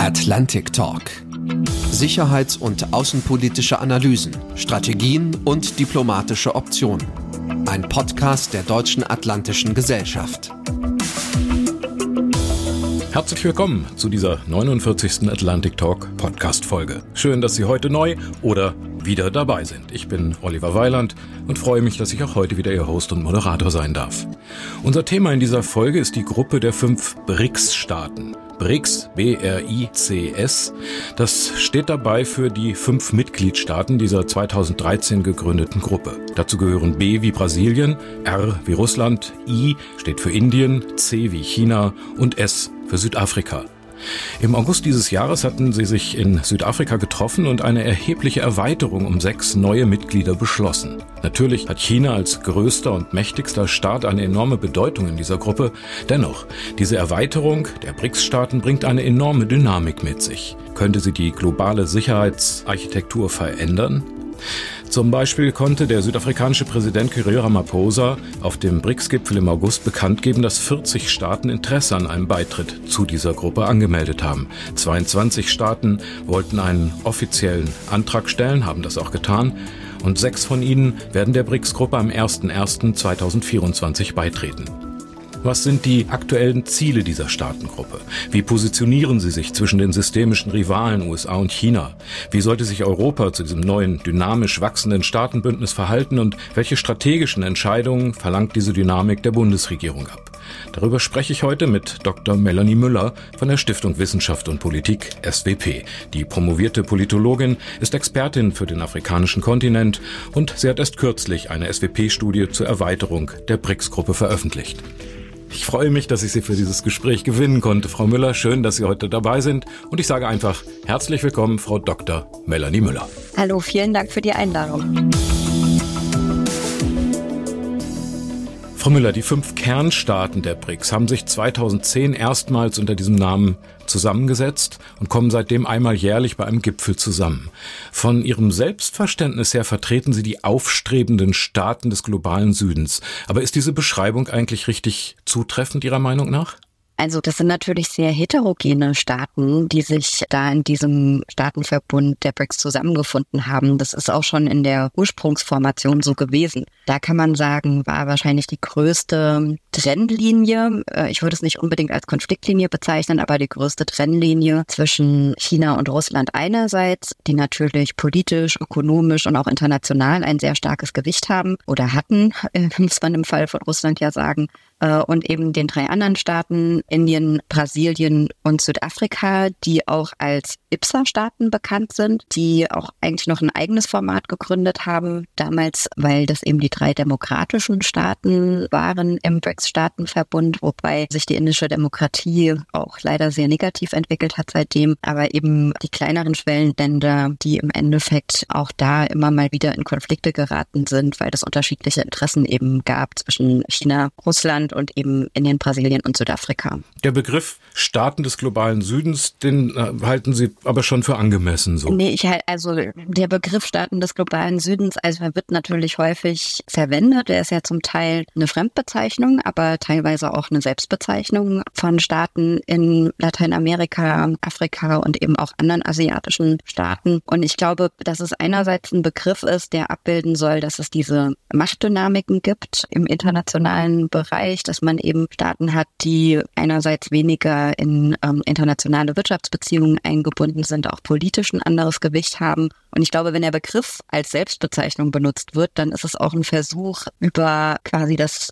Atlantic Talk. Sicherheits- und außenpolitische Analysen, Strategien und diplomatische Optionen. Ein Podcast der Deutschen Atlantischen Gesellschaft. Herzlich willkommen zu dieser 49. Atlantic Talk Podcast Folge. Schön, dass Sie heute neu oder wieder dabei sind. Ich bin Oliver Weiland und freue mich, dass ich auch heute wieder Ihr Host und Moderator sein darf. Unser Thema in dieser Folge ist die Gruppe der fünf BRICS-Staaten. BRICS, B-R-I-C-S. Das steht dabei für die fünf Mitgliedstaaten dieser 2013 gegründeten Gruppe. Dazu gehören B wie Brasilien, R wie Russland, I steht für Indien, C wie China und S für Südafrika. Im August dieses Jahres hatten sie sich in Südafrika getroffen und eine erhebliche Erweiterung um sechs neue Mitglieder beschlossen. Natürlich hat China als größter und mächtigster Staat eine enorme Bedeutung in dieser Gruppe. Dennoch, diese Erweiterung der BRICS-Staaten bringt eine enorme Dynamik mit sich. Könnte sie die globale Sicherheitsarchitektur verändern? Zum Beispiel konnte der südafrikanische Präsident Cyril Ramaphosa auf dem BRICS-Gipfel im August bekannt geben, dass 40 Staaten Interesse an einem Beitritt zu dieser Gruppe angemeldet haben. 22 Staaten wollten einen offiziellen Antrag stellen, haben das auch getan. Und sechs von ihnen werden der BRICS-Gruppe am 01.01.2024 beitreten. Was sind die aktuellen Ziele dieser Staatengruppe? Wie positionieren sie sich zwischen den systemischen Rivalen USA und China? Wie sollte sich Europa zu diesem neuen, dynamisch wachsenden Staatenbündnis verhalten und welche strategischen Entscheidungen verlangt diese Dynamik der Bundesregierung ab? Darüber spreche ich heute mit Dr. Melanie Müller von der Stiftung Wissenschaft und Politik SWP. Die promovierte Politologin ist Expertin für den afrikanischen Kontinent und sie hat erst kürzlich eine SWP-Studie zur Erweiterung der BRICS-Gruppe veröffentlicht. Ich freue mich, dass ich Sie für dieses Gespräch gewinnen konnte. Frau Müller, schön, dass Sie heute dabei sind. Und ich sage einfach herzlich willkommen, Frau Dr. Melanie Müller. Hallo, vielen Dank für die Einladung. Frau Müller, die fünf Kernstaaten der BRICS haben sich 2010 erstmals unter diesem Namen zusammengesetzt und kommen seitdem einmal jährlich bei einem Gipfel zusammen. Von ihrem Selbstverständnis her vertreten sie die aufstrebenden Staaten des globalen Südens. Aber ist diese Beschreibung eigentlich richtig zutreffend Ihrer Meinung nach? Also das sind natürlich sehr heterogene Staaten, die sich da in diesem Staatenverbund der BRICS zusammengefunden haben. Das ist auch schon in der Ursprungsformation so gewesen. Da kann man sagen, war wahrscheinlich die größte Trennlinie. Äh, ich würde es nicht unbedingt als Konfliktlinie bezeichnen, aber die größte Trennlinie zwischen China und Russland einerseits, die natürlich politisch, ökonomisch und auch international ein sehr starkes Gewicht haben oder hatten, äh, muss man im Fall von Russland ja sagen äh, und eben den drei anderen Staaten, Indien, Brasilien und Südafrika, die auch als IPSA-Staaten bekannt sind, die auch eigentlich noch ein eigenes Format gegründet haben, damals, weil das eben die drei demokratischen Staaten waren im BRICS-Staatenverbund, wobei sich die indische Demokratie auch leider sehr negativ entwickelt hat seitdem, aber eben die kleineren Schwellenländer, die im Endeffekt auch da immer mal wieder in Konflikte geraten sind, weil es unterschiedliche Interessen eben gab zwischen China, Russland Russland und eben Indien, Brasilien und Südafrika. Der Begriff Staaten des globalen Südens, den äh, halten Sie aber schon für angemessen so? Nee, ich halt, also der Begriff Staaten des globalen Südens, also er wird natürlich häufig verwendet. Er ist ja zum Teil eine Fremdbezeichnung, aber teilweise auch eine Selbstbezeichnung von Staaten in Lateinamerika, Afrika und eben auch anderen asiatischen Staaten. Und ich glaube, dass es einerseits ein Begriff ist, der abbilden soll, dass es diese Machtdynamiken gibt im internationalen Bereich, dass man eben Staaten hat, die einerseits weniger in ähm, internationale Wirtschaftsbeziehungen eingebunden sind, auch politisch ein anderes Gewicht haben. Und ich glaube, wenn der Begriff als Selbstbezeichnung benutzt wird, dann ist es auch ein Versuch, über quasi das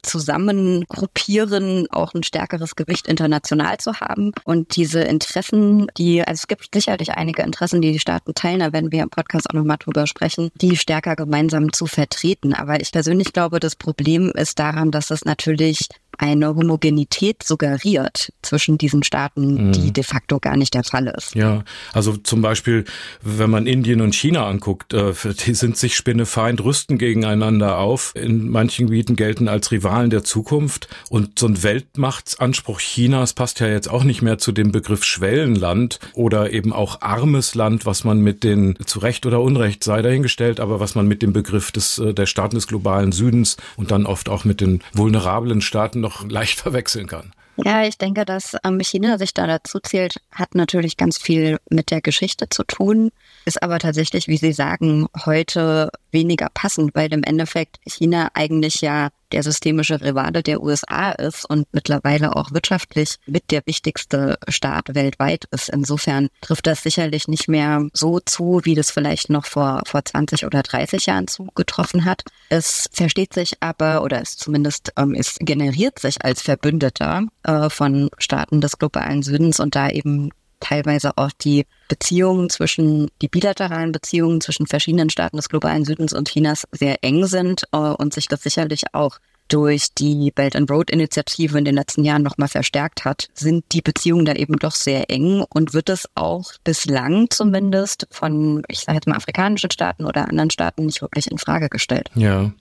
Zusammengruppieren auch ein stärkeres Gewicht international zu haben. Und diese Interessen, die, also es gibt sicherlich einige Interessen, die die Staaten teilen, da werden wir im Podcast auch nochmal drüber sprechen, die stärker gemeinsam zu vertreten. Aber ich persönlich glaube, das Problem ist daran, dass es natürlich eine Homogenität suggeriert zwischen diesen Staaten, die mhm. de facto gar nicht der Fall ist. Ja, also zum Beispiel, wenn man Indien und China anguckt, äh, die sind sich spinnefeind, rüsten gegeneinander auf. In manchen Gebieten gelten als Rivalen der Zukunft. Und so ein Weltmachtsanspruch Chinas passt ja jetzt auch nicht mehr zu dem Begriff Schwellenland oder eben auch armes Land, was man mit den, zu Recht oder Unrecht sei dahingestellt, aber was man mit dem Begriff des, äh, der Staaten des globalen Südens und dann oft auch mit den vulnerablen Staaten noch leicht verwechseln kann. Ja, ich denke, dass ähm, China sich da dazu zählt, hat natürlich ganz viel mit der Geschichte zu tun, ist aber tatsächlich, wie Sie sagen, heute weniger passend, weil im Endeffekt China eigentlich ja der systemische Rivale der USA ist und mittlerweile auch wirtschaftlich mit der wichtigste Staat weltweit ist. Insofern trifft das sicherlich nicht mehr so zu, wie das vielleicht noch vor, vor 20 oder 30 Jahren zugetroffen hat. Es versteht sich aber, oder es zumindest, ähm, es generiert sich als Verbündeter äh, von Staaten des globalen Südens und da eben teilweise auch die Beziehungen zwischen, die bilateralen Beziehungen zwischen verschiedenen Staaten des globalen Südens und Chinas sehr eng sind äh, und sich das sicherlich auch durch die Belt and Road Initiative in den letzten Jahren nochmal verstärkt hat, sind die Beziehungen da eben doch sehr eng und wird es auch bislang zumindest von, ich sage jetzt mal, afrikanischen Staaten oder anderen Staaten nicht wirklich in Frage gestellt. Ja.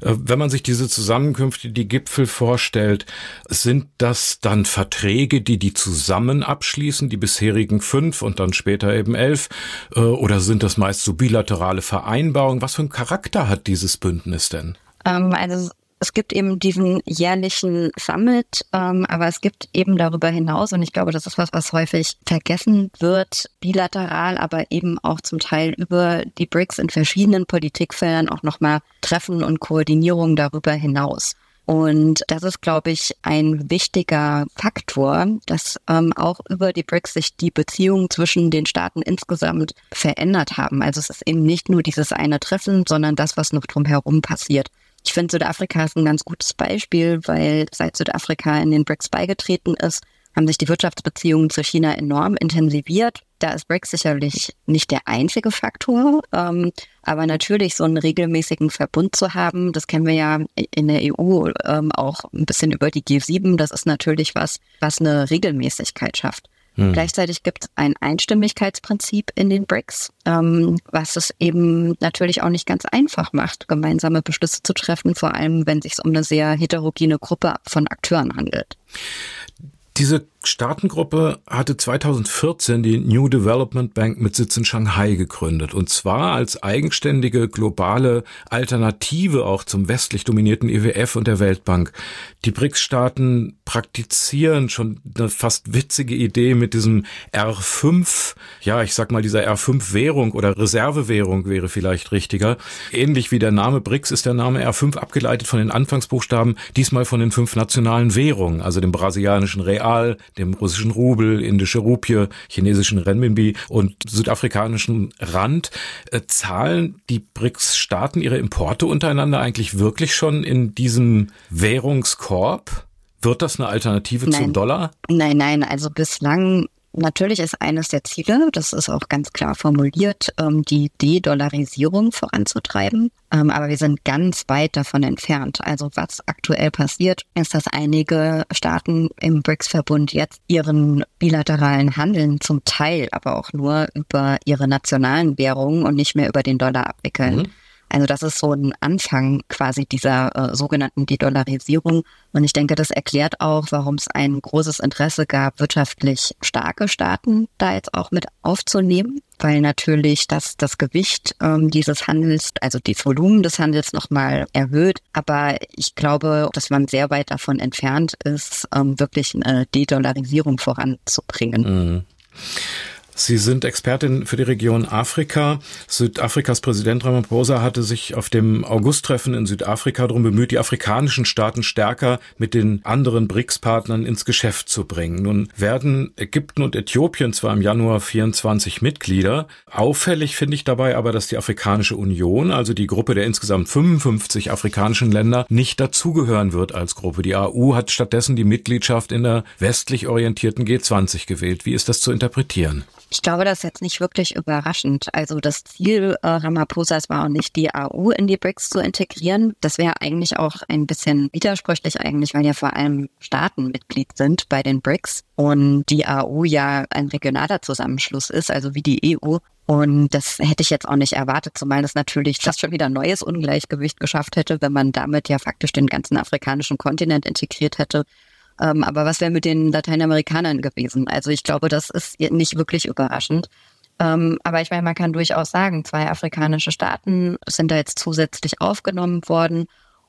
Äh, wenn man sich diese Zusammenkünfte, die Gipfel vorstellt, sind das dann Verträge, die die zusammen abschließen, die bisherigen fünf und dann später eben elf? Äh, oder sind das meist so bilaterale Vereinbarungen? Was für einen Charakter hat dieses Bündnis denn? Ähm, also es gibt eben diesen jährlichen Summit, ähm, aber es gibt eben darüber hinaus, und ich glaube, das ist was, was häufig vergessen wird, bilateral, aber eben auch zum Teil über die BRICS in verschiedenen Politikfeldern auch nochmal Treffen und Koordinierung darüber hinaus. Und das ist, glaube ich, ein wichtiger Faktor, dass ähm, auch über die BRICS sich die Beziehungen zwischen den Staaten insgesamt verändert haben. Also es ist eben nicht nur dieses eine Treffen, sondern das, was noch drumherum passiert. Ich finde, Südafrika ist ein ganz gutes Beispiel, weil seit Südafrika in den BRICS beigetreten ist, haben sich die Wirtschaftsbeziehungen zu China enorm intensiviert. Da ist BRICS sicherlich nicht der einzige Faktor, ähm, aber natürlich so einen regelmäßigen Verbund zu haben, das kennen wir ja in der EU ähm, auch ein bisschen über die G7, das ist natürlich was, was eine Regelmäßigkeit schafft. Hm. Gleichzeitig gibt es ein Einstimmigkeitsprinzip in den BRICS, ähm, was es eben natürlich auch nicht ganz einfach macht, gemeinsame Beschlüsse zu treffen, vor allem wenn es sich um eine sehr heterogene Gruppe von Akteuren handelt. Diese Staatengruppe hatte 2014 die New Development Bank mit Sitz in Shanghai gegründet. Und zwar als eigenständige globale Alternative auch zum westlich dominierten IWF e und der Weltbank. Die BRICS-Staaten praktizieren schon eine fast witzige Idee mit diesem R5, ja, ich sag mal dieser R5-Währung oder Reservewährung wäre vielleicht richtiger. Ähnlich wie der Name BRICS ist der Name R5 abgeleitet von den Anfangsbuchstaben, diesmal von den fünf nationalen Währungen, also dem brasilianischen Real, dem russischen Rubel, indische Rupie, chinesischen Renminbi und südafrikanischen Rand. Äh, zahlen die BRICS-Staaten ihre Importe untereinander eigentlich wirklich schon in diesem Währungskorb? Wird das eine Alternative nein. zum Dollar? Nein, nein. Also bislang Natürlich ist eines der Ziele, das ist auch ganz klar formuliert, ähm, die De-Dollarisierung voranzutreiben. Ähm, aber wir sind ganz weit davon entfernt. Also was aktuell passiert, ist, dass einige Staaten im BRICS-Verbund jetzt ihren bilateralen Handeln zum Teil aber auch nur über ihre nationalen Währungen und nicht mehr über den Dollar abwickeln. Mhm. Also das ist so ein Anfang quasi dieser äh, sogenannten De-Dollarisierung. Und ich denke, das erklärt auch, warum es ein großes Interesse gab, wirtschaftlich starke Staaten da jetzt auch mit aufzunehmen, weil natürlich das, das Gewicht ähm, dieses Handels, also das Volumen des Handels nochmal erhöht. Aber ich glaube, dass man sehr weit davon entfernt ist, ähm, wirklich eine De-Dollarisierung voranzubringen. Mhm. Sie sind Expertin für die Region Afrika. Südafrikas Präsident Ramaphosa hatte sich auf dem August-Treffen in Südafrika darum bemüht, die afrikanischen Staaten stärker mit den anderen BRICS-Partnern ins Geschäft zu bringen. Nun werden Ägypten und Äthiopien zwar im Januar 24 Mitglieder. Auffällig finde ich dabei aber, dass die Afrikanische Union, also die Gruppe der insgesamt 55 afrikanischen Länder, nicht dazugehören wird als Gruppe. Die AU hat stattdessen die Mitgliedschaft in der westlich orientierten G20 gewählt. Wie ist das zu interpretieren? Ich glaube, das ist jetzt nicht wirklich überraschend. Also das Ziel äh, Ramaphosa's war auch nicht, die AU in die BRICS zu integrieren. Das wäre eigentlich auch ein bisschen widersprüchlich eigentlich, weil ja vor allem Staaten Mitglied sind bei den BRICS und die AU ja ein regionaler Zusammenschluss ist, also wie die EU. Und das hätte ich jetzt auch nicht erwartet, zumal das natürlich fast schon wieder ein neues Ungleichgewicht geschafft hätte, wenn man damit ja faktisch den ganzen afrikanischen Kontinent integriert hätte. Ähm, aber was wäre mit den Lateinamerikanern gewesen? Also ich glaube, das ist nicht wirklich überraschend. Ähm, aber ich meine, man kann durchaus sagen, zwei afrikanische Staaten sind da jetzt zusätzlich aufgenommen worden.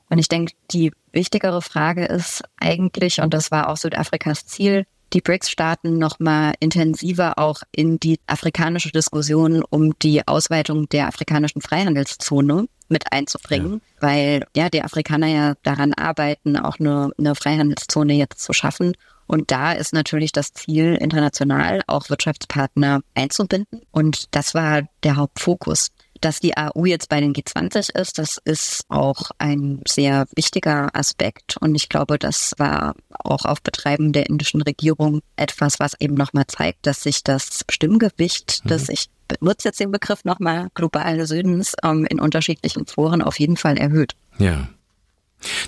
Und ich denke, die wichtigere Frage ist eigentlich, und das war auch Südafrikas Ziel, die BRICS-Staaten nochmal intensiver auch in die afrikanische Diskussion um die Ausweitung der afrikanischen Freihandelszone mit einzubringen, ja. weil ja die Afrikaner ja daran arbeiten, auch eine, eine Freihandelszone jetzt zu schaffen. Und da ist natürlich das Ziel, international auch Wirtschaftspartner einzubinden. Und das war der Hauptfokus. Dass die AU jetzt bei den G20 ist, das ist auch ein sehr wichtiger Aspekt. Und ich glaube, das war auch auf Betreiben der indischen Regierung etwas, was eben nochmal zeigt, dass sich das Stimmgewicht, mhm. das ich benutze jetzt den Begriff nochmal globale Südens ähm, in unterschiedlichen Foren auf jeden Fall erhöht. Ja.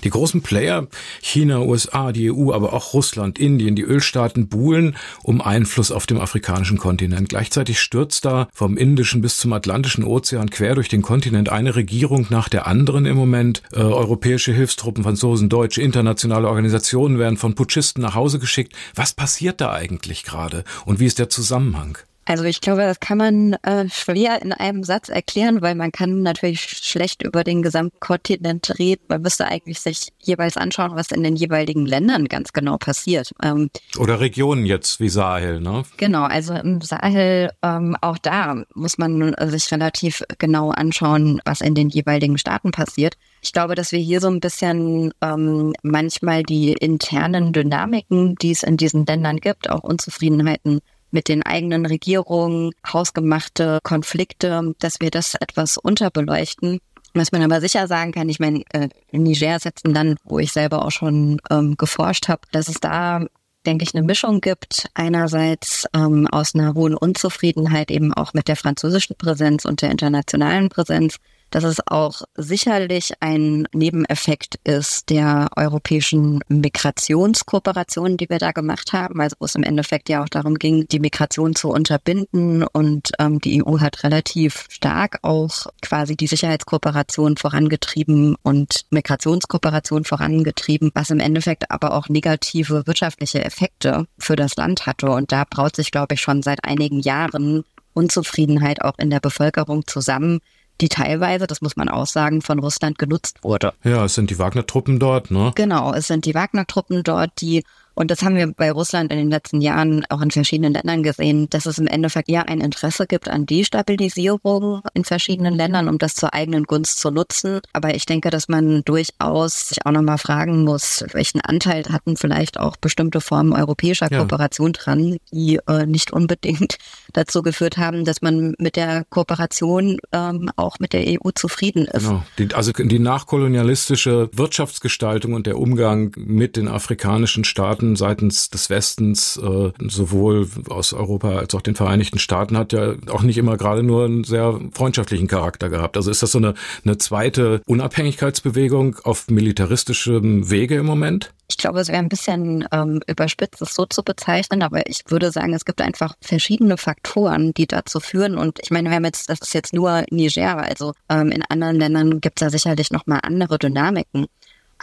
Die großen Player, China, USA, die EU, aber auch Russland, Indien, die Ölstaaten buhlen um Einfluss auf dem afrikanischen Kontinent. Gleichzeitig stürzt da vom Indischen bis zum Atlantischen Ozean quer durch den Kontinent eine Regierung nach der anderen im Moment. Äh, europäische Hilfstruppen, Franzosen, Deutsche, internationale Organisationen werden von Putschisten nach Hause geschickt. Was passiert da eigentlich gerade und wie ist der Zusammenhang? Also ich glaube, das kann man äh, schwer in einem Satz erklären, weil man kann natürlich schlecht über den gesamten Kontinent reden. Man müsste eigentlich sich jeweils anschauen, was in den jeweiligen Ländern ganz genau passiert. Ähm, Oder Regionen jetzt wie Sahel, ne? Genau, also im Sahel, ähm, auch da muss man sich relativ genau anschauen, was in den jeweiligen Staaten passiert. Ich glaube, dass wir hier so ein bisschen ähm, manchmal die internen Dynamiken, die es in diesen Ländern gibt, auch Unzufriedenheiten mit den eigenen Regierungen, hausgemachte Konflikte, dass wir das etwas unterbeleuchten. Was man aber sicher sagen kann, ich meine, äh, Niger ist jetzt ein Land, wo ich selber auch schon ähm, geforscht habe, dass es da denke ich, eine Mischung gibt. Einerseits ähm, aus einer hohen Unzufriedenheit eben auch mit der französischen Präsenz und der internationalen Präsenz dass es auch sicherlich ein Nebeneffekt ist der europäischen Migrationskooperation, die wir da gemacht haben, also wo es im Endeffekt ja auch darum ging, die Migration zu unterbinden und ähm, die EU hat relativ stark auch quasi die Sicherheitskooperation vorangetrieben und Migrationskooperation vorangetrieben, was im Endeffekt aber auch negative wirtschaftliche Effekte für das Land hatte. Und da braut sich, glaube ich, schon seit einigen Jahren Unzufriedenheit auch in der Bevölkerung zusammen, die teilweise, das muss man auch sagen, von Russland genutzt wurde. Ja, es sind die Wagner-Truppen dort, ne? Genau, es sind die Wagner-Truppen dort, die und das haben wir bei Russland in den letzten Jahren auch in verschiedenen Ländern gesehen, dass es im Endeffekt ja ein Interesse gibt an Destabilisierung in verschiedenen Ländern, um das zur eigenen Gunst zu nutzen. Aber ich denke, dass man durchaus sich auch nochmal fragen muss, welchen Anteil hatten vielleicht auch bestimmte Formen europäischer ja. Kooperation dran, die äh, nicht unbedingt dazu geführt haben, dass man mit der Kooperation ähm, auch mit der EU zufrieden ist. Genau. Die, also die nachkolonialistische Wirtschaftsgestaltung und der Umgang mit den afrikanischen Staaten Staaten seitens des Westens, äh, sowohl aus Europa als auch den Vereinigten Staaten, hat ja auch nicht immer gerade nur einen sehr freundschaftlichen Charakter gehabt. Also ist das so eine, eine zweite Unabhängigkeitsbewegung auf militaristischem Wege im Moment? Ich glaube, es wäre ein bisschen ähm, überspitzt, es so zu bezeichnen, aber ich würde sagen, es gibt einfach verschiedene Faktoren, die dazu führen. Und ich meine, wir haben jetzt, das ist jetzt nur Niger, also ähm, in anderen Ländern gibt es ja sicherlich nochmal andere Dynamiken.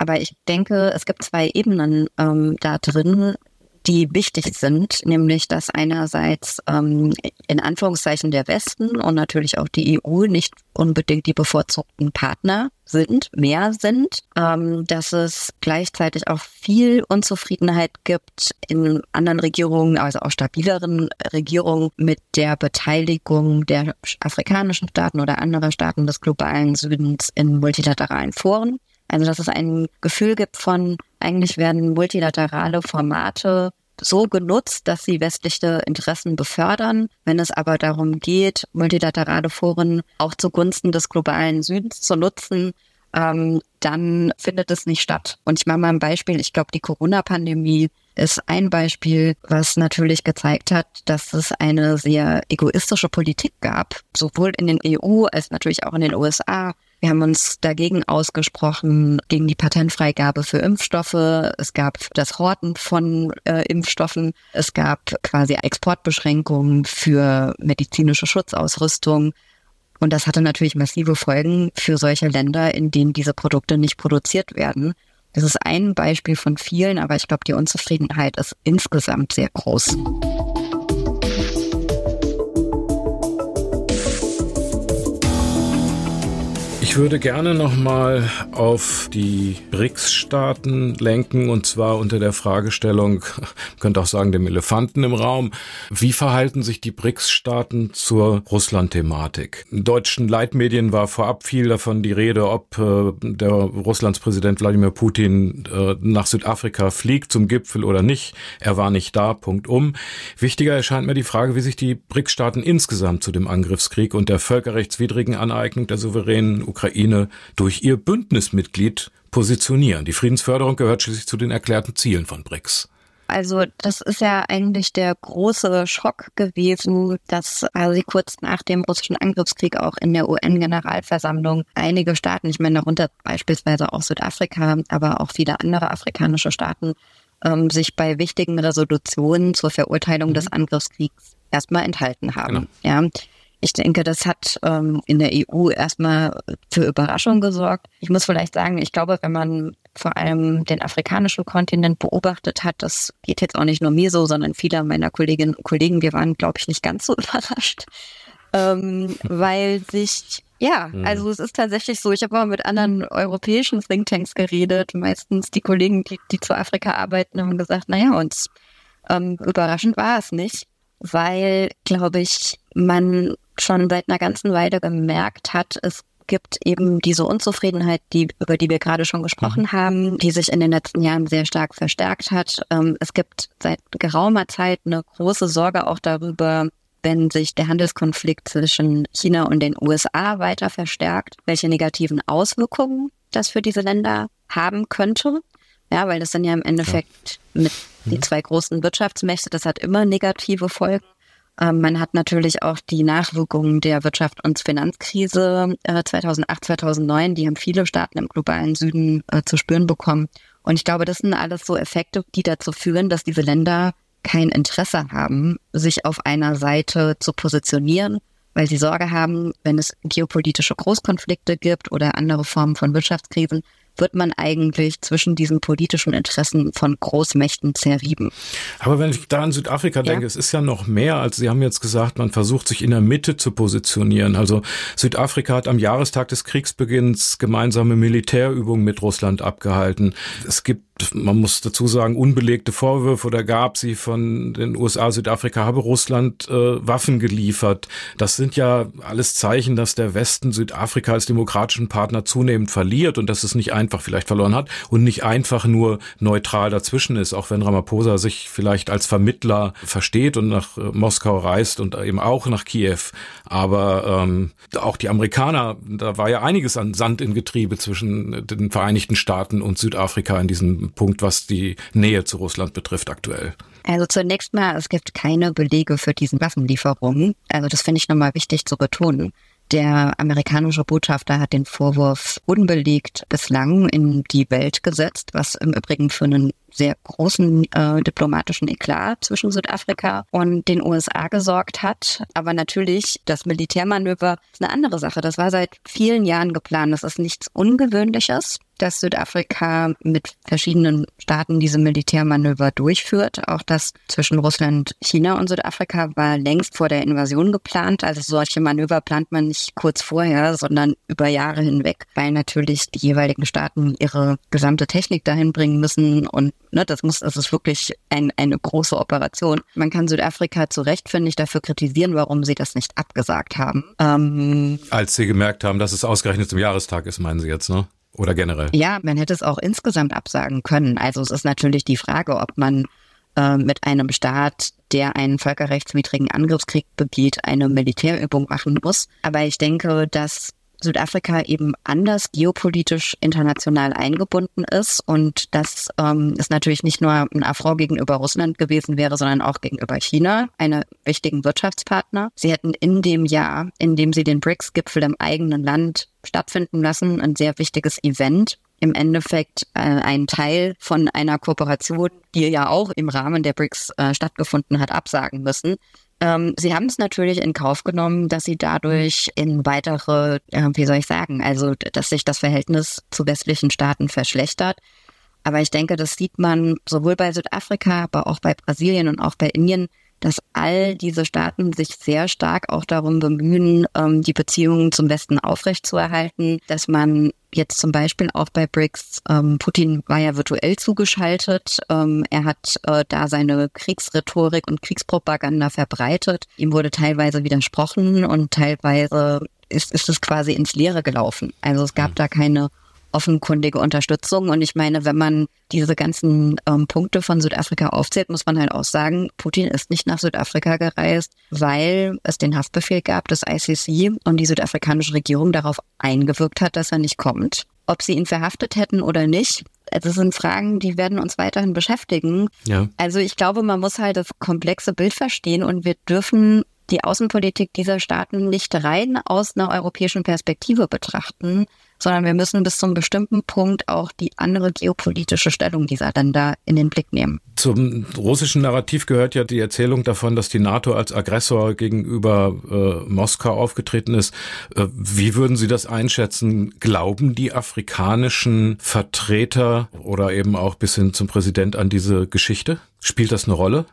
Aber ich denke, es gibt zwei Ebenen ähm, da drin, die wichtig sind, nämlich dass einerseits ähm, in Anführungszeichen der Westen und natürlich auch die EU nicht unbedingt die bevorzugten Partner sind, mehr sind, ähm, dass es gleichzeitig auch viel Unzufriedenheit gibt in anderen Regierungen, also auch stabileren Regierungen mit der Beteiligung der afrikanischen Staaten oder anderer Staaten des globalen Südens in multilateralen Foren. Also dass es ein Gefühl gibt von, eigentlich werden multilaterale Formate so genutzt, dass sie westliche Interessen befördern. Wenn es aber darum geht, multilaterale Foren auch zugunsten des globalen Südens zu nutzen, ähm, dann findet es nicht statt. Und ich mache mal ein Beispiel. Ich glaube, die Corona-Pandemie ist ein Beispiel, was natürlich gezeigt hat, dass es eine sehr egoistische Politik gab, sowohl in den EU als natürlich auch in den USA, wir haben uns dagegen ausgesprochen, gegen die Patentfreigabe für Impfstoffe. Es gab das Horten von äh, Impfstoffen. Es gab quasi Exportbeschränkungen für medizinische Schutzausrüstung. Und das hatte natürlich massive Folgen für solche Länder, in denen diese Produkte nicht produziert werden. Das ist ein Beispiel von vielen, aber ich glaube, die Unzufriedenheit ist insgesamt sehr groß. Ich würde gerne nochmal auf die BRICS-Staaten lenken und zwar unter der Fragestellung, könnte auch sagen dem Elefanten im Raum, wie verhalten sich die BRICS-Staaten zur Russland-Thematik? In deutschen Leitmedien war vorab viel davon die Rede, ob äh, der Russlands Präsident Wladimir Putin äh, nach Südafrika fliegt zum Gipfel oder nicht. Er war nicht da, Punkt um. Wichtiger erscheint mir die Frage, wie sich die BRICS-Staaten insgesamt zu dem Angriffskrieg und der völkerrechtswidrigen Aneignung der souveränen Ukraine durch ihr Bündnismitglied positionieren. Die Friedensförderung gehört schließlich zu den erklärten Zielen von BRICS. Also das ist ja eigentlich der große Schock gewesen, dass quasi kurz nach dem russischen Angriffskrieg auch in der UN-Generalversammlung einige Staaten, ich meine darunter beispielsweise auch Südafrika, aber auch viele andere afrikanische Staaten, ähm, sich bei wichtigen Resolutionen zur Verurteilung mhm. des Angriffskriegs erstmal enthalten haben. Genau. Ja. Ich denke, das hat ähm, in der EU erstmal für Überraschung gesorgt. Ich muss vielleicht sagen, ich glaube, wenn man vor allem den afrikanischen Kontinent beobachtet hat, das geht jetzt auch nicht nur mir so, sondern viele meiner Kolleginnen und Kollegen, wir waren, glaube ich, nicht ganz so überrascht, ähm, weil sich ja, mhm. also es ist tatsächlich so. Ich habe auch mit anderen europäischen Thinktanks geredet. Meistens die Kollegen, die, die zu Afrika arbeiten, haben gesagt, naja, uns ähm, überraschend war es nicht, weil, glaube ich, man schon seit einer ganzen Weile gemerkt hat, es gibt eben diese Unzufriedenheit, die, über die wir gerade schon gesprochen mhm. haben, die sich in den letzten Jahren sehr stark verstärkt hat. Ähm, es gibt seit geraumer Zeit eine große Sorge auch darüber, wenn sich der Handelskonflikt zwischen China und den USA weiter verstärkt, welche negativen Auswirkungen das für diese Länder haben könnte. Ja, weil das sind ja im Endeffekt ja. mit die mhm. zwei großen Wirtschaftsmächte, das hat immer negative Folgen. Ähm, man hat natürlich auch die Nachwirkungen der Wirtschaft- und Finanzkrise äh, 2008, 2009, die haben viele Staaten im globalen Süden äh, zu spüren bekommen. Und ich glaube, das sind alles so Effekte, die dazu führen, dass diese Länder kein Interesse haben, sich auf einer Seite zu positionieren, weil sie Sorge haben, wenn es geopolitische Großkonflikte gibt oder andere Formen von Wirtschaftskrisen, wird man eigentlich zwischen diesen politischen Interessen von Großmächten zerrieben. Aber wenn ich da an Südafrika denke, ja. es ist ja noch mehr, als Sie haben jetzt gesagt, man versucht sich in der Mitte zu positionieren. Also Südafrika hat am Jahrestag des Kriegsbeginns gemeinsame Militärübungen mit Russland abgehalten. Es gibt man muss dazu sagen, unbelegte Vorwürfe oder gab sie von den USA, Südafrika habe Russland äh, Waffen geliefert. Das sind ja alles Zeichen, dass der Westen Südafrika als demokratischen Partner zunehmend verliert und dass es nicht einfach vielleicht verloren hat und nicht einfach nur neutral dazwischen ist, auch wenn Ramaphosa sich vielleicht als Vermittler versteht und nach äh, Moskau reist und eben auch nach Kiew. Aber ähm, auch die Amerikaner, da war ja einiges an Sand in Getriebe zwischen den Vereinigten Staaten und Südafrika in diesem Punkt, was die Nähe zu Russland betrifft aktuell? Also zunächst mal, es gibt keine Belege für diesen Waffenlieferungen. Also das finde ich nochmal wichtig zu betonen. Der amerikanische Botschafter hat den Vorwurf unbelegt bislang in die Welt gesetzt, was im Übrigen für einen sehr großen äh, diplomatischen Eklat zwischen Südafrika und den USA gesorgt hat. Aber natürlich, das Militärmanöver ist eine andere Sache. Das war seit vielen Jahren geplant. Das ist nichts Ungewöhnliches dass Südafrika mit verschiedenen Staaten diese Militärmanöver durchführt. Auch das zwischen Russland, China und Südafrika war längst vor der Invasion geplant. Also solche Manöver plant man nicht kurz vorher, sondern über Jahre hinweg, weil natürlich die jeweiligen Staaten ihre gesamte Technik dahin bringen müssen und ne, das muss, das ist wirklich ein, eine große Operation. Man kann Südafrika zu Recht, finde ich, dafür kritisieren, warum sie das nicht abgesagt haben. Ähm, Als sie gemerkt haben, dass es ausgerechnet zum Jahrestag ist, meinen Sie jetzt, ne? Oder generell? Ja, man hätte es auch insgesamt absagen können. Also es ist natürlich die Frage, ob man äh, mit einem Staat, der einen völkerrechtswidrigen Angriffskrieg begeht, eine Militärübung machen muss. Aber ich denke, dass Südafrika eben anders geopolitisch international eingebunden ist und dass ähm, es natürlich nicht nur ein Affront gegenüber Russland gewesen wäre, sondern auch gegenüber China, einer wichtigen Wirtschaftspartner. Sie hätten in dem Jahr, in dem sie den BRICS-Gipfel im eigenen Land stattfinden lassen, ein sehr wichtiges Event im Endeffekt äh, ein Teil von einer Kooperation, die ja auch im Rahmen der BRICS äh, stattgefunden hat, absagen müssen. Ähm, sie haben es natürlich in Kauf genommen, dass sie dadurch in weitere, äh, wie soll ich sagen, also dass sich das Verhältnis zu westlichen Staaten verschlechtert. Aber ich denke, das sieht man sowohl bei Südafrika, aber auch bei Brasilien und auch bei Indien, dass all diese Staaten sich sehr stark auch darum bemühen, ähm, die Beziehungen zum Westen aufrechtzuerhalten, dass man jetzt zum Beispiel auch bei BRICS, ähm, Putin war ja virtuell zugeschaltet, ähm, er hat äh, da seine Kriegsrhetorik und Kriegspropaganda verbreitet, ihm wurde teilweise widersprochen und teilweise ist, ist es quasi ins Leere gelaufen. Also es gab mhm. da keine offenkundige Unterstützung. Und ich meine, wenn man diese ganzen ähm, Punkte von Südafrika aufzählt, muss man halt auch sagen, Putin ist nicht nach Südafrika gereist, weil es den Haftbefehl gab des ICC und die südafrikanische Regierung darauf eingewirkt hat, dass er nicht kommt. Ob sie ihn verhaftet hätten oder nicht, das sind Fragen, die werden uns weiterhin beschäftigen. Ja. Also ich glaube, man muss halt das komplexe Bild verstehen und wir dürfen die Außenpolitik dieser Staaten nicht rein aus einer europäischen Perspektive betrachten, sondern wir müssen bis zum bestimmten Punkt auch die andere geopolitische Stellung dieser Länder in den Blick nehmen. Zum russischen Narrativ gehört ja die Erzählung davon, dass die NATO als Aggressor gegenüber äh, Moskau aufgetreten ist. Äh, wie würden Sie das einschätzen? Glauben die afrikanischen Vertreter oder eben auch bis hin zum Präsident an diese Geschichte? Spielt das eine Rolle?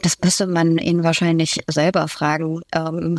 Das müsste man ihn wahrscheinlich selber fragen. Ähm,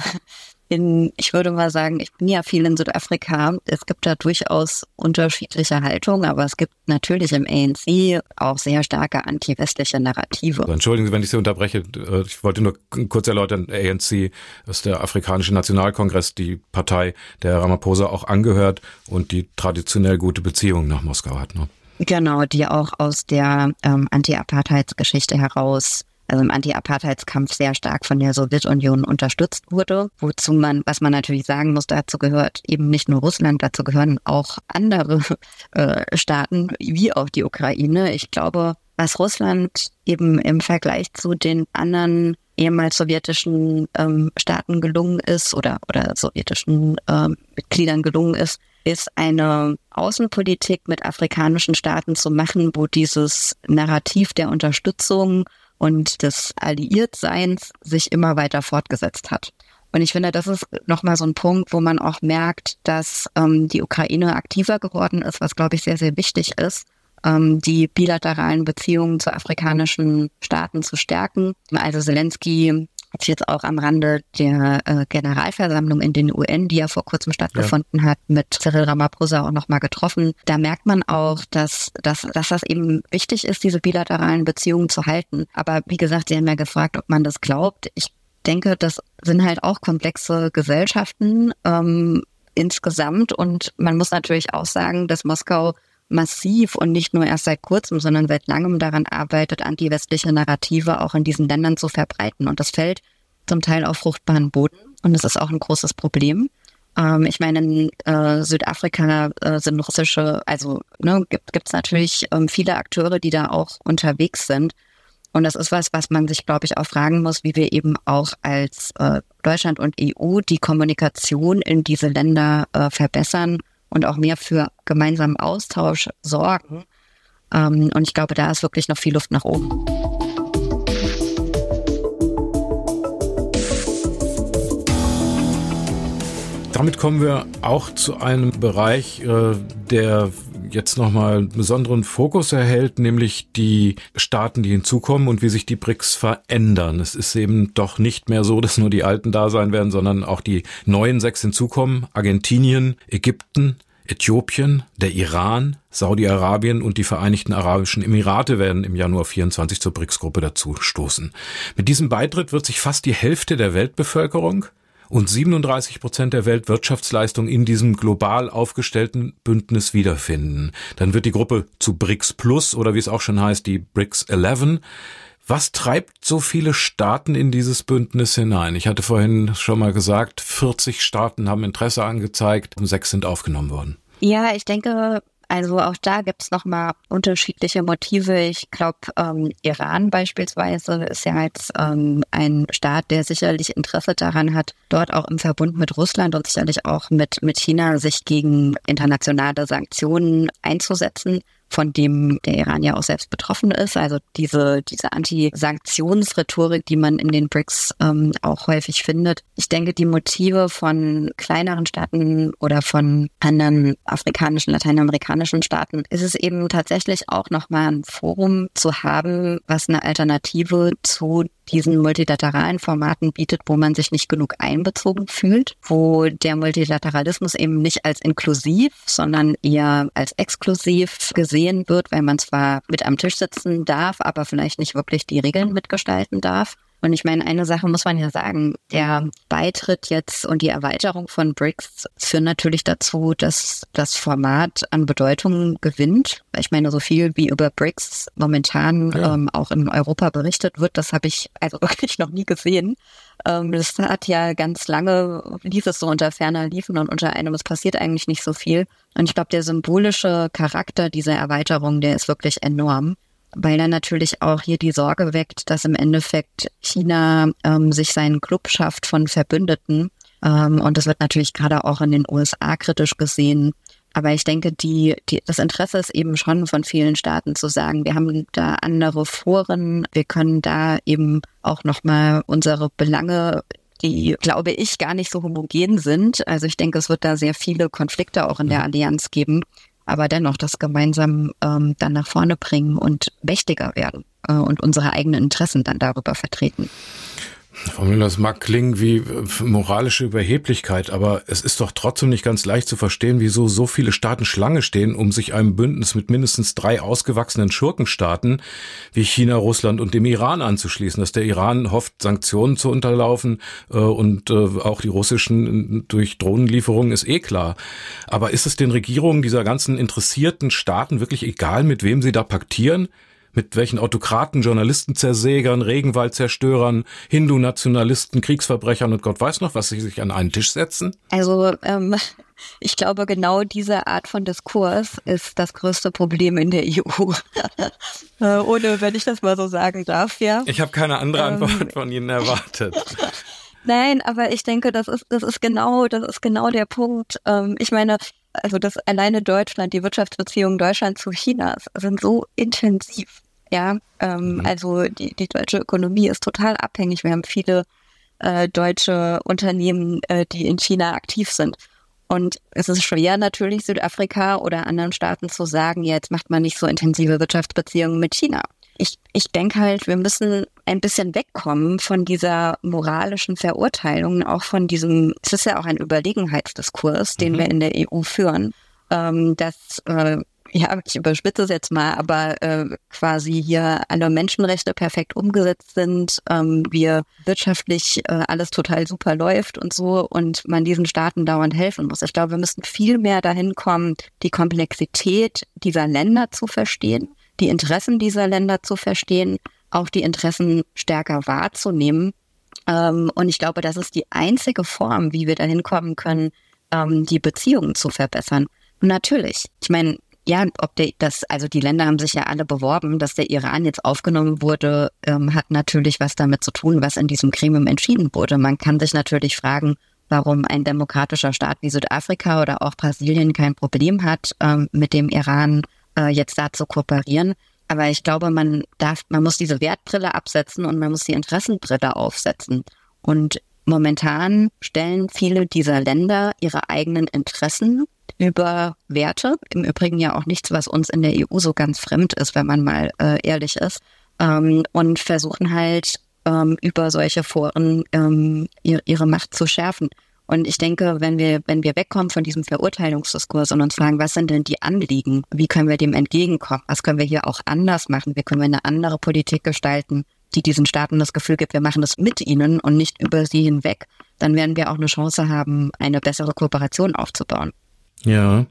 in, ich würde mal sagen, ich bin ja viel in Südafrika. Es gibt da durchaus unterschiedliche Haltungen, aber es gibt natürlich im ANC auch sehr starke anti-westliche Narrative. Also entschuldigen Sie, wenn ich Sie unterbreche. Äh, ich wollte nur kurz erläutern, ANC ist der Afrikanische Nationalkongress, die Partei, der Ramaphosa auch angehört und die traditionell gute Beziehungen nach Moskau hat. Ne? Genau, die auch aus der ähm, Anti-Apartheidsgeschichte heraus also im Anti-Apartheidskampf sehr stark von der Sowjetunion unterstützt wurde, wozu man, was man natürlich sagen muss, dazu gehört eben nicht nur Russland, dazu gehören auch andere äh, Staaten, wie auch die Ukraine. Ich glaube, was Russland eben im Vergleich zu den anderen ehemals sowjetischen ähm, Staaten gelungen ist oder, oder sowjetischen ähm, Mitgliedern gelungen ist, ist eine Außenpolitik mit afrikanischen Staaten zu machen, wo dieses Narrativ der Unterstützung und des Alliiertseins sich immer weiter fortgesetzt hat. Und ich finde, das ist nochmal so ein Punkt, wo man auch merkt, dass ähm, die Ukraine aktiver geworden ist, was, glaube ich, sehr, sehr wichtig ist, ähm, die bilateralen Beziehungen zu afrikanischen Staaten zu stärken. Also Zelensky sich jetzt auch am Rande der äh, Generalversammlung in den UN, die ja vor kurzem stattgefunden ja. hat, mit Cyril Ramaphosa auch nochmal getroffen. Da merkt man auch, dass, dass, dass das eben wichtig ist, diese bilateralen Beziehungen zu halten. Aber wie gesagt, Sie haben ja gefragt, ob man das glaubt. Ich denke, das sind halt auch komplexe Gesellschaften ähm, insgesamt. Und man muss natürlich auch sagen, dass Moskau massiv und nicht nur erst seit kurzem, sondern seit langem daran arbeitet, anti-westliche Narrative auch in diesen Ländern zu verbreiten. Und das fällt zum Teil auf fruchtbaren Boden und das ist auch ein großes Problem. Ähm, ich meine, in äh, Südafrika äh, sind russische, also ne, gibt es natürlich ähm, viele Akteure, die da auch unterwegs sind. Und das ist was, was man sich, glaube ich, auch fragen muss, wie wir eben auch als äh, Deutschland und EU die Kommunikation in diese Länder äh, verbessern und auch mehr für gemeinsamen Austausch sorgen. Ähm, und ich glaube, da ist wirklich noch viel Luft nach oben. Damit kommen wir auch zu einem Bereich, äh, der jetzt nochmal einen besonderen Fokus erhält, nämlich die Staaten, die hinzukommen und wie sich die BRICS verändern. Es ist eben doch nicht mehr so, dass nur die Alten da sein werden, sondern auch die neuen sechs hinzukommen. Argentinien, Ägypten, Äthiopien, der Iran, Saudi-Arabien und die Vereinigten Arabischen Emirate werden im Januar 24 zur BRICS-Gruppe dazu stoßen. Mit diesem Beitritt wird sich fast die Hälfte der Weltbevölkerung und 37 Prozent der Weltwirtschaftsleistung in diesem global aufgestellten Bündnis wiederfinden. Dann wird die Gruppe zu BRICS Plus oder wie es auch schon heißt, die BRICS 11. Was treibt so viele Staaten in dieses Bündnis hinein? Ich hatte vorhin schon mal gesagt, 40 Staaten haben Interesse angezeigt sechs sind aufgenommen worden. Ja, ich denke, also auch da gibt es nochmal unterschiedliche Motive. Ich glaube, ähm, Iran beispielsweise ist ja jetzt ähm, ein Staat, der sicherlich Interesse daran hat, dort auch im Verbund mit Russland und sicherlich auch mit, mit China sich gegen internationale Sanktionen einzusetzen von dem der Iran ja auch selbst betroffen ist. Also diese, diese Anti-Sanktionsrhetorik, die man in den BRICS ähm, auch häufig findet. Ich denke, die Motive von kleineren Staaten oder von anderen afrikanischen, lateinamerikanischen Staaten ist es eben tatsächlich auch nochmal ein Forum zu haben, was eine Alternative zu diesen multilateralen Formaten bietet, wo man sich nicht genug einbezogen fühlt, wo der Multilateralismus eben nicht als inklusiv, sondern eher als exklusiv gesehen wird, weil man zwar mit am Tisch sitzen darf, aber vielleicht nicht wirklich die Regeln mitgestalten darf. Und ich meine, eine Sache muss man ja sagen, der Beitritt jetzt und die Erweiterung von BRICS führen natürlich dazu, dass das Format an Bedeutung gewinnt. Ich meine, so viel wie über BRICS momentan ja. ähm, auch in Europa berichtet wird, das habe ich also wirklich noch nie gesehen. Ähm, das hat ja ganz lange, lief es so unter ferner Liefen und unter einem, es passiert eigentlich nicht so viel. Und ich glaube, der symbolische Charakter dieser Erweiterung, der ist wirklich enorm weil er natürlich auch hier die Sorge weckt, dass im Endeffekt China ähm, sich seinen Club schafft von Verbündeten. Ähm, und das wird natürlich gerade auch in den USA kritisch gesehen. Aber ich denke, die, die, das Interesse ist eben schon von vielen Staaten zu sagen, wir haben da andere Foren, wir können da eben auch nochmal unsere Belange die, glaube ich, gar nicht so homogen sind. Also ich denke, es wird da sehr viele Konflikte auch in der Allianz geben aber dennoch das gemeinsam ähm, dann nach vorne bringen und mächtiger werden äh, und unsere eigenen Interessen dann darüber vertreten. Das mag klingen wie äh, moralische Überheblichkeit, aber es ist doch trotzdem nicht ganz leicht zu verstehen, wieso so viele Staaten Schlange stehen, um sich einem Bündnis mit mindestens drei ausgewachsenen Schurkenstaaten wie China, Russland und dem Iran anzuschließen. Dass der Iran hofft, Sanktionen zu unterlaufen äh, und äh, auch die russischen durch Drohnenlieferungen ist eh klar. Aber ist es den Regierungen dieser ganzen interessierten Staaten wirklich egal, mit wem sie da paktieren? Mit welchen Autokraten, Journalistenzersägern, Regenwaldzerstörern, Hindu-Nationalisten, Kriegsverbrechern und Gott weiß noch, was sie sich an einen Tisch setzen? Also ähm, ich glaube, genau diese Art von Diskurs ist das größte Problem in der EU. äh, ohne, wenn ich das mal so sagen darf, ja. Ich habe keine andere ähm, Antwort von Ihnen erwartet. Nein, aber ich denke, das ist, das ist genau, das ist genau der Punkt. Ähm, ich meine, also das alleine Deutschland, die Wirtschaftsbeziehungen Deutschland zu China sind so intensiv. Ja, ähm, mhm. also die, die deutsche Ökonomie ist total abhängig. Wir haben viele äh, deutsche Unternehmen, äh, die in China aktiv sind. Und es ist schwer natürlich Südafrika oder anderen Staaten zu sagen, jetzt macht man nicht so intensive Wirtschaftsbeziehungen mit China ich, ich denke halt, wir müssen ein bisschen wegkommen von dieser moralischen Verurteilung, auch von diesem, es ist ja auch ein Überlegenheitsdiskurs, den mhm. wir in der EU führen, ähm, dass äh, ja, ich überspitze es jetzt mal, aber äh, quasi hier alle Menschenrechte perfekt umgesetzt sind, ähm, wir wirtschaftlich äh, alles total super läuft und so und man diesen Staaten dauernd helfen muss. Ich glaube, wir müssen viel mehr dahin kommen, die Komplexität dieser Länder zu verstehen die Interessen dieser Länder zu verstehen, auch die Interessen stärker wahrzunehmen. Ähm, und ich glaube, das ist die einzige Form, wie wir dahin kommen können, ähm, die Beziehungen zu verbessern. Und natürlich, ich meine, ja, ob der, das, also die Länder haben sich ja alle beworben, dass der Iran jetzt aufgenommen wurde, ähm, hat natürlich was damit zu tun, was in diesem Gremium entschieden wurde. Man kann sich natürlich fragen, warum ein demokratischer Staat wie Südafrika oder auch Brasilien kein Problem hat, ähm, mit dem Iran äh, jetzt da zu kooperieren. Aber ich glaube, man darf, man muss diese Wertbrille absetzen und man muss die Interessenbrille aufsetzen. Und momentan stellen viele dieser Länder ihre eigenen Interessen über Werte. Im Übrigen ja auch nichts, was uns in der EU so ganz fremd ist, wenn man mal äh, ehrlich ist. Ähm, und versuchen halt ähm, über solche Foren ähm, ihre, ihre Macht zu schärfen. Und ich denke, wenn wir, wenn wir wegkommen von diesem Verurteilungsdiskurs und uns fragen, was sind denn die Anliegen? Wie können wir dem entgegenkommen? Was können wir hier auch anders machen? Wie können wir eine andere Politik gestalten, die diesen Staaten das Gefühl gibt, wir machen das mit ihnen und nicht über sie hinweg? Dann werden wir auch eine Chance haben, eine bessere Kooperation aufzubauen. Ja.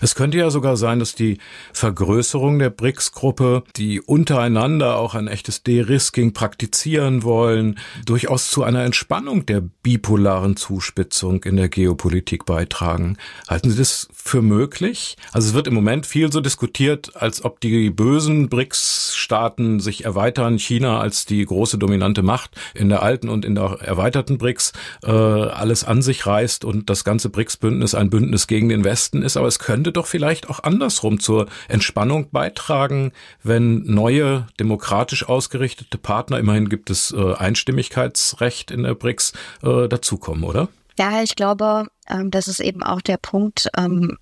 Es könnte ja sogar sein, dass die Vergrößerung der BRICS-Gruppe, die untereinander auch ein echtes De-Risking praktizieren wollen, durchaus zu einer Entspannung der bipolaren Zuspitzung in der Geopolitik beitragen. Halten Sie das für möglich? Also es wird im Moment viel so diskutiert, als ob die bösen BRICS-Staaten sich erweitern, China als die große dominante Macht in der alten und in der erweiterten BRICS äh, alles an sich reißt und das ganze BRICS-Bündnis ein Bündnis gegen den Westen ist. Aber es könnte doch vielleicht auch andersrum zur Entspannung beitragen, wenn neue demokratisch ausgerichtete Partner, immerhin gibt es äh, Einstimmigkeitsrecht in der BRICS, äh, dazukommen, oder? Ja, ich glaube, ähm, das ist eben auch der Punkt, ähm,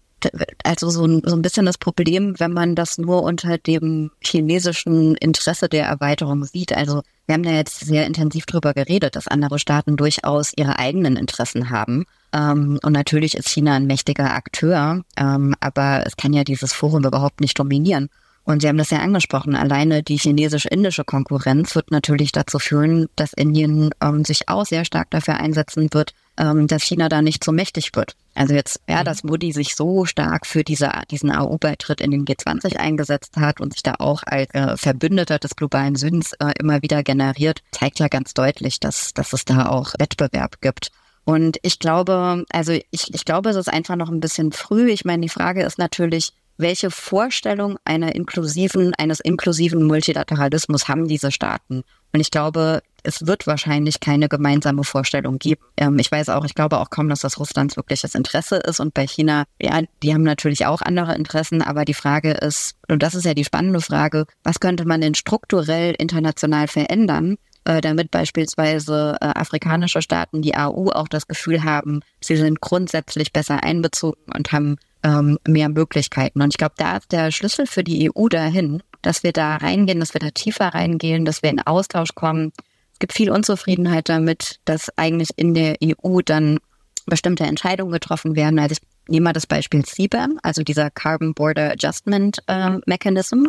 also so ein, so ein bisschen das Problem, wenn man das nur unter dem chinesischen Interesse der Erweiterung sieht. Also wir haben da jetzt sehr intensiv drüber geredet, dass andere Staaten durchaus ihre eigenen Interessen haben. Ähm, und natürlich ist China ein mächtiger Akteur, ähm, aber es kann ja dieses Forum überhaupt nicht dominieren. Und Sie haben das ja angesprochen, alleine die chinesisch-indische Konkurrenz wird natürlich dazu führen, dass Indien ähm, sich auch sehr stark dafür einsetzen wird, ähm, dass China da nicht so mächtig wird. Also jetzt, ja, mhm. dass Modi sich so stark für diese, diesen AU-Beitritt in den G20 eingesetzt hat und sich da auch als äh, Verbündeter des globalen Südens äh, immer wieder generiert, zeigt ja ganz deutlich, dass, dass es da auch Wettbewerb gibt. Und ich glaube, also ich, ich glaube, es ist einfach noch ein bisschen früh. Ich meine, die Frage ist natürlich, welche Vorstellung einer inklusiven, eines inklusiven Multilateralismus haben diese Staaten? Und ich glaube, es wird wahrscheinlich keine gemeinsame Vorstellung geben. Ähm, ich weiß auch, ich glaube auch kaum, dass das Russlands wirkliches Interesse ist. Und bei China, ja, die haben natürlich auch andere Interessen. Aber die Frage ist, und das ist ja die spannende Frage, was könnte man denn strukturell international verändern, äh, damit beispielsweise äh, afrikanische Staaten, die AU, auch das Gefühl haben, sie sind grundsätzlich besser einbezogen und haben ähm, mehr Möglichkeiten. Und ich glaube, da ist der Schlüssel für die EU dahin, dass wir da reingehen, dass wir da tiefer reingehen, dass wir in Austausch kommen. Es gibt viel Unzufriedenheit damit, dass eigentlich in der EU dann bestimmte Entscheidungen getroffen werden. Also ich nehme mal das Beispiel CBAM, also dieser Carbon Border Adjustment äh, Mechanism.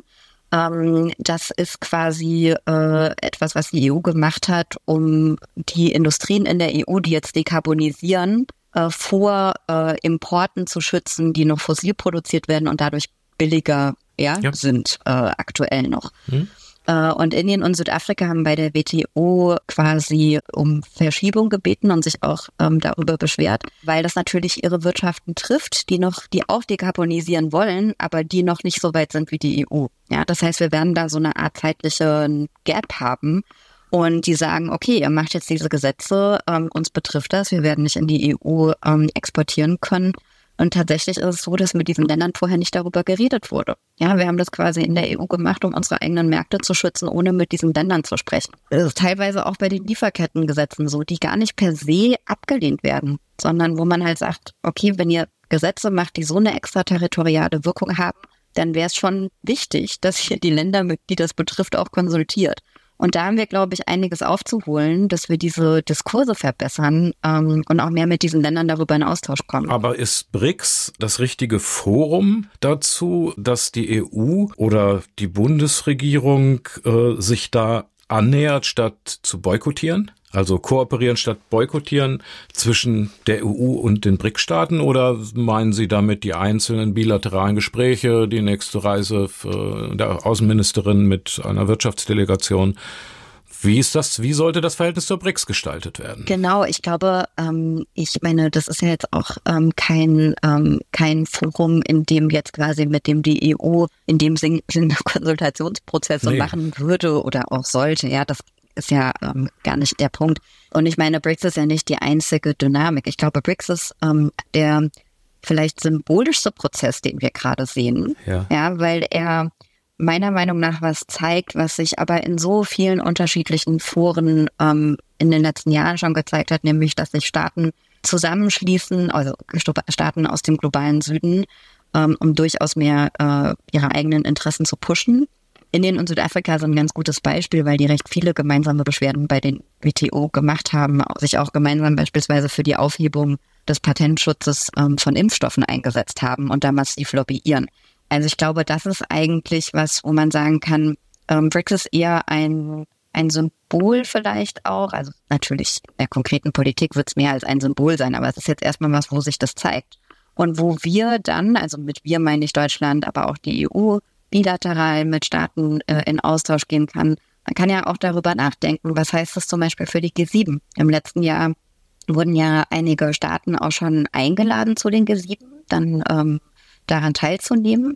Ähm, das ist quasi äh, etwas, was die EU gemacht hat, um die Industrien in der EU, die jetzt dekarbonisieren, äh, vor äh, Importen zu schützen, die noch fossil produziert werden und dadurch billiger ja, ja. sind äh, aktuell noch. Hm. Äh, und Indien und Südafrika haben bei der WTO quasi um Verschiebung gebeten und sich auch ähm, darüber beschwert, weil das natürlich ihre Wirtschaften trifft, die noch, die auch dekarbonisieren wollen, aber die noch nicht so weit sind wie die EU. Ja, das heißt, wir werden da so eine Art zeitliche Gap haben, und die sagen, okay, ihr macht jetzt diese Gesetze, ähm, uns betrifft das, wir werden nicht in die EU ähm, exportieren können. Und tatsächlich ist es so, dass mit diesen Ländern vorher nicht darüber geredet wurde. Ja, wir haben das quasi in der EU gemacht, um unsere eigenen Märkte zu schützen, ohne mit diesen Ländern zu sprechen. Das ist teilweise auch bei den Lieferkettengesetzen so, die gar nicht per se abgelehnt werden, sondern wo man halt sagt, okay, wenn ihr Gesetze macht, die so eine extraterritoriale Wirkung haben, dann wäre es schon wichtig, dass ihr die Länder, die das betrifft, auch konsultiert. Und da haben wir, glaube ich, einiges aufzuholen, dass wir diese Diskurse verbessern ähm, und auch mehr mit diesen Ländern darüber in Austausch kommen. Aber ist BRICS das richtige Forum dazu, dass die EU oder die Bundesregierung äh, sich da annähert, statt zu boykottieren? Also kooperieren statt boykottieren zwischen der EU und den BRIC-Staaten oder meinen Sie damit die einzelnen bilateralen Gespräche, die nächste Reise der Außenministerin mit einer Wirtschaftsdelegation? Wie ist das, wie sollte das Verhältnis zur BRICS gestaltet werden? Genau, ich glaube, ähm, ich meine, das ist ja jetzt auch ähm, kein, ähm, kein Forum, in dem jetzt quasi mit dem die EU in dem Sinne Konsultationsprozesse nee. machen würde oder auch sollte. Ja, das ist ja ähm, gar nicht der Punkt. Und ich meine, BRICS ist ja nicht die einzige Dynamik. Ich glaube, BRICS ist ähm, der vielleicht symbolischste Prozess, den wir gerade sehen. Ja. ja, weil er meiner Meinung nach was zeigt, was sich aber in so vielen unterschiedlichen Foren ähm, in den letzten Jahren schon gezeigt hat, nämlich, dass sich Staaten zusammenschließen, also Staaten aus dem globalen Süden, ähm, um durchaus mehr äh, ihre eigenen Interessen zu pushen. Indien und Südafrika sind ein ganz gutes Beispiel, weil die recht viele gemeinsame Beschwerden bei den WTO gemacht haben, sich auch gemeinsam beispielsweise für die Aufhebung des Patentschutzes ähm, von Impfstoffen eingesetzt haben und da massiv lobbyieren. Also ich glaube, das ist eigentlich was, wo man sagen kann, ähm, BRICS ist eher ein, ein Symbol vielleicht auch. Also natürlich in der konkreten Politik wird es mehr als ein Symbol sein, aber es ist jetzt erstmal was, wo sich das zeigt. Und wo wir dann, also mit wir meine ich Deutschland, aber auch die EU, bilateral mit Staaten äh, in Austausch gehen kann. Man kann ja auch darüber nachdenken, was heißt das zum Beispiel für die G7? Im letzten Jahr wurden ja einige Staaten auch schon eingeladen zu den G7, dann ähm, daran teilzunehmen.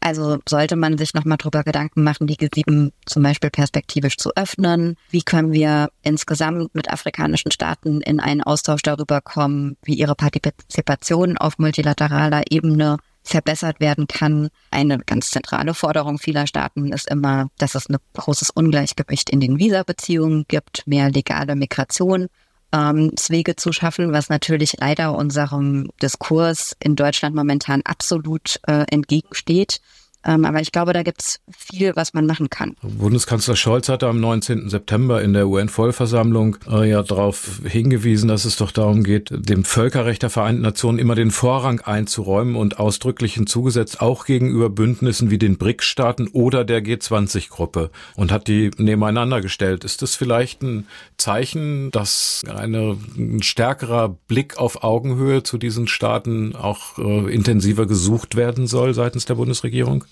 Also sollte man sich nochmal drüber Gedanken machen, die G7 zum Beispiel perspektivisch zu öffnen. Wie können wir insgesamt mit afrikanischen Staaten in einen Austausch darüber kommen, wie ihre Partizipation auf multilateraler Ebene verbessert werden kann. Eine ganz zentrale Forderung vieler Staaten ist immer, dass es ein großes Ungleichgewicht in den Visabeziehungen gibt, mehr legale Migration ähm, Wege zu schaffen, was natürlich leider unserem Diskurs in Deutschland momentan absolut äh, entgegensteht. Ähm, aber ich glaube, da gibt's viel, was man machen kann. Bundeskanzler Scholz hatte am 19. September in der UN-Vollversammlung äh, ja darauf hingewiesen, dass es doch darum geht, dem Völkerrecht der Vereinten Nationen immer den Vorrang einzuräumen und ausdrücklich hinzugesetzt, auch gegenüber Bündnissen wie den BRICS-Staaten oder der G20-Gruppe und hat die nebeneinander gestellt. Ist das vielleicht ein Zeichen, dass eine, ein stärkerer Blick auf Augenhöhe zu diesen Staaten auch äh, intensiver gesucht werden soll seitens der Bundesregierung?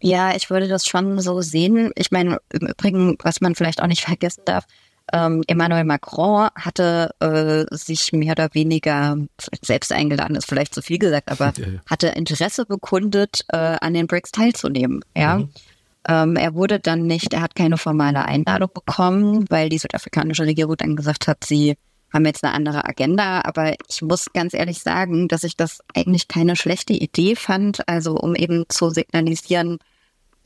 Ja, ich würde das schon so sehen. Ich meine, im Übrigen, was man vielleicht auch nicht vergessen darf, ähm, Emmanuel Macron hatte äh, sich mehr oder weniger selbst eingeladen, ist vielleicht zu viel gesagt, aber ja, ja. hatte Interesse bekundet, äh, an den BRICS teilzunehmen. Ja. Mhm. Ähm, er wurde dann nicht, er hat keine formale Einladung bekommen, weil die südafrikanische Regierung dann gesagt hat, sie haben jetzt eine andere Agenda, aber ich muss ganz ehrlich sagen, dass ich das eigentlich keine schlechte Idee fand, also um eben zu signalisieren,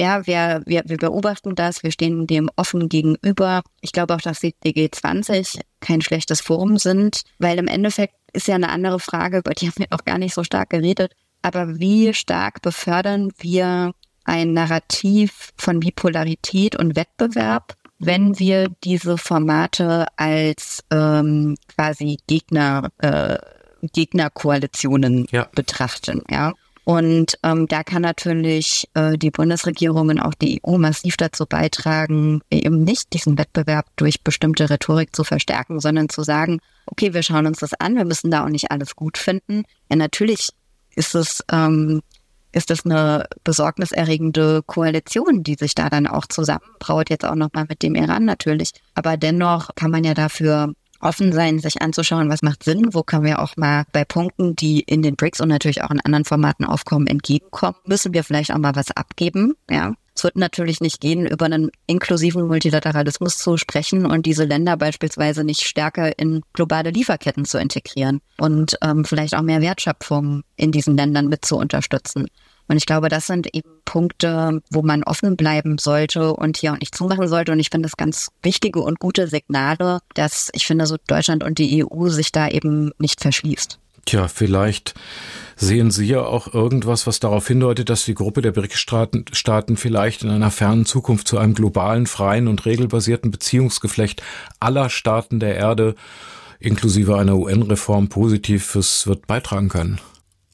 ja, wir, wir, wir beobachten das, wir stehen dem offen gegenüber. Ich glaube auch, dass die G20 kein schlechtes Forum sind, weil im Endeffekt ist ja eine andere Frage, über die haben wir noch gar nicht so stark geredet. Aber wie stark befördern wir ein Narrativ von Bipolarität und Wettbewerb wenn wir diese Formate als ähm, quasi Gegner, äh, Gegnerkoalitionen ja. betrachten, ja. Und ähm, da kann natürlich äh, die Bundesregierung und auch die EU massiv dazu beitragen, eben nicht diesen Wettbewerb durch bestimmte Rhetorik zu verstärken, sondern zu sagen, okay, wir schauen uns das an, wir müssen da auch nicht alles gut finden. Ja, natürlich ist es ähm, ist das eine besorgniserregende Koalition, die sich da dann auch zusammenbraut, jetzt auch nochmal mit dem Iran natürlich. Aber dennoch kann man ja dafür offen sein, sich anzuschauen, was macht Sinn, wo können wir auch mal bei Punkten, die in den BRICS und natürlich auch in anderen Formaten aufkommen, entgegenkommen, müssen wir vielleicht auch mal was abgeben, ja. Es wird natürlich nicht gehen, über einen inklusiven Multilateralismus zu sprechen und diese Länder beispielsweise nicht stärker in globale Lieferketten zu integrieren und ähm, vielleicht auch mehr Wertschöpfung in diesen Ländern mit zu unterstützen. Und ich glaube, das sind eben Punkte, wo man offen bleiben sollte und hier auch nicht zumachen sollte. Und ich finde das ganz wichtige und gute Signale, dass ich finde, so Deutschland und die EU sich da eben nicht verschließt. Tja, vielleicht sehen Sie ja auch irgendwas, was darauf hindeutet, dass die Gruppe der BRICS-Staaten vielleicht in einer fernen Zukunft zu einem globalen, freien und regelbasierten Beziehungsgeflecht aller Staaten der Erde inklusive einer UN-Reform Positives wird beitragen können.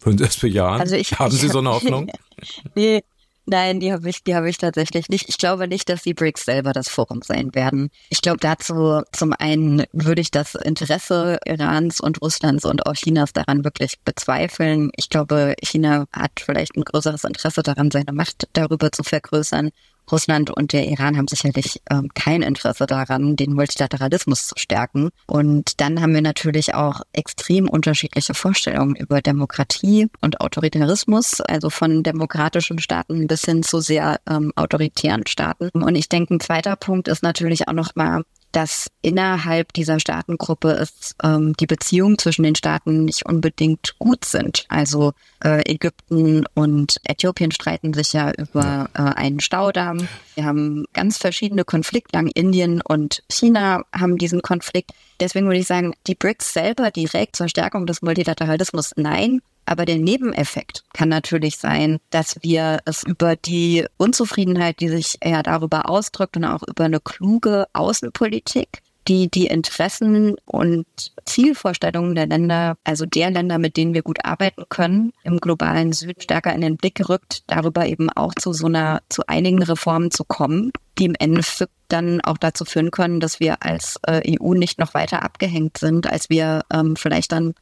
Würden Sie das bejahen? Also ich, Haben Sie so eine Hoffnung? nee, Nein, die habe ich, die habe ich tatsächlich nicht. Ich glaube nicht, dass die BRICS selber das Forum sein werden. Ich glaube dazu zum einen würde ich das Interesse Irans und Russlands und auch Chinas daran wirklich bezweifeln. Ich glaube, China hat vielleicht ein größeres Interesse daran, seine Macht darüber zu vergrößern. Russland und der Iran haben sicherlich ähm, kein Interesse daran, den Multilateralismus zu stärken. Und dann haben wir natürlich auch extrem unterschiedliche Vorstellungen über Demokratie und Autoritarismus, also von demokratischen Staaten bis hin zu sehr ähm, autoritären Staaten. Und ich denke, ein zweiter Punkt ist natürlich auch nochmal dass innerhalb dieser Staatengruppe es ähm, die Beziehungen zwischen den Staaten nicht unbedingt gut sind. Also äh, Ägypten und Äthiopien streiten sich ja über äh, einen Staudamm. Wir haben ganz verschiedene Konfliktlagen. Indien und China haben diesen Konflikt. Deswegen würde ich sagen, die BRICS selber direkt zur Stärkung des Multilateralismus nein. Aber der Nebeneffekt kann natürlich sein, dass wir es über die Unzufriedenheit, die sich eher darüber ausdrückt und auch über eine kluge Außenpolitik, die die Interessen und Zielvorstellungen der Länder, also der Länder, mit denen wir gut arbeiten können, im globalen Süden stärker in den Blick gerückt, darüber eben auch zu so einer, zu einigen Reformen zu kommen, die im Endeffekt dann auch dazu führen können, dass wir als äh, EU nicht noch weiter abgehängt sind, als wir ähm, vielleicht dann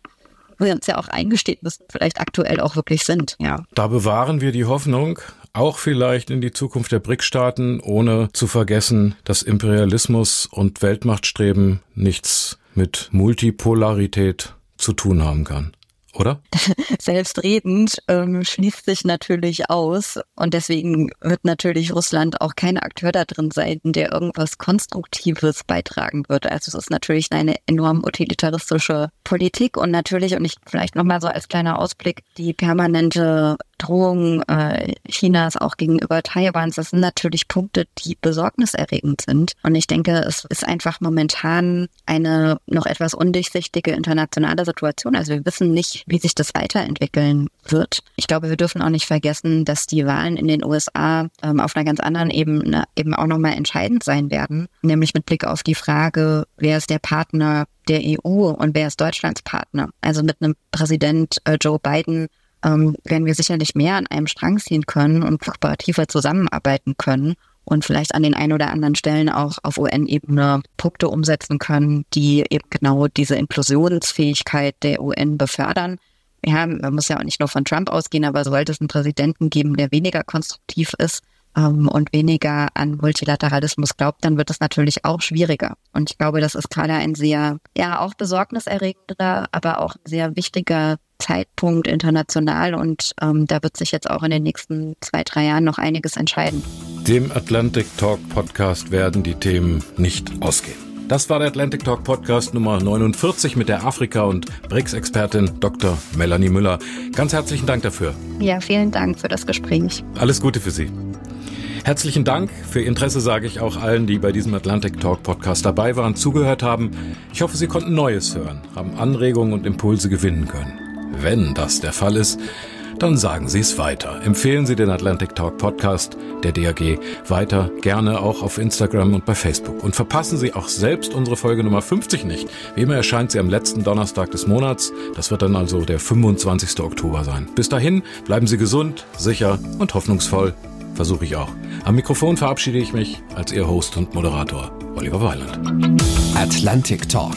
wir uns ja auch eingestehen müssen, vielleicht aktuell auch wirklich sind. Ja. Da bewahren wir die Hoffnung, auch vielleicht in die Zukunft der BRIC-Staaten, ohne zu vergessen, dass Imperialismus und Weltmachtstreben nichts mit Multipolarität zu tun haben kann oder? Selbstredend ähm, schließt sich natürlich aus und deswegen wird natürlich Russland auch kein Akteur da drin sein, der irgendwas Konstruktives beitragen wird. Also es ist natürlich eine enorm utilitaristische Politik und natürlich, und ich vielleicht nochmal so als kleiner Ausblick, die permanente Drohungen äh, Chinas auch gegenüber Taiwans, das sind natürlich Punkte, die besorgniserregend sind. Und ich denke, es ist einfach momentan eine noch etwas undurchsichtige internationale Situation. Also wir wissen nicht, wie sich das weiterentwickeln wird. Ich glaube, wir dürfen auch nicht vergessen, dass die Wahlen in den USA ähm, auf einer ganz anderen Ebene eben auch nochmal entscheidend sein werden, nämlich mit Blick auf die Frage, wer ist der Partner der EU und wer ist Deutschlands Partner? Also mit einem Präsident äh, Joe Biden ähm, werden wir sicherlich mehr an einem Strang ziehen können und kooperativer zusammenarbeiten können und vielleicht an den ein oder anderen Stellen auch auf UN-Ebene Punkte umsetzen können, die eben genau diese Inklusionsfähigkeit der UN befördern. Ja, man muss ja auch nicht nur von Trump ausgehen, aber sollte es einen Präsidenten geben, der weniger konstruktiv ist, ähm, und weniger an Multilateralismus glaubt, dann wird es natürlich auch schwieriger. Und ich glaube, das ist gerade ein sehr, ja, auch besorgniserregender, aber auch sehr wichtiger Zeitpunkt international und ähm, da wird sich jetzt auch in den nächsten zwei, drei Jahren noch einiges entscheiden. Dem Atlantic Talk Podcast werden die Themen nicht ausgehen. Das war der Atlantic Talk Podcast Nummer 49 mit der Afrika- und BRICS-Expertin Dr. Melanie Müller. Ganz herzlichen Dank dafür. Ja, vielen Dank für das Gespräch. Alles Gute für Sie. Herzlichen Dank. Für Ihr Interesse sage ich auch allen, die bei diesem Atlantic Talk Podcast dabei waren, zugehört haben. Ich hoffe, Sie konnten Neues hören, haben Anregungen und Impulse gewinnen können. Wenn das der Fall ist, dann sagen Sie es weiter. Empfehlen Sie den Atlantic Talk Podcast der DAG weiter, gerne auch auf Instagram und bei Facebook. Und verpassen Sie auch selbst unsere Folge Nummer 50 nicht. Wie immer erscheint sie am letzten Donnerstag des Monats. Das wird dann also der 25. Oktober sein. Bis dahin bleiben Sie gesund, sicher und hoffnungsvoll. Versuche ich auch. Am Mikrofon verabschiede ich mich als Ihr Host und Moderator, Oliver Weiland. Atlantic Talk.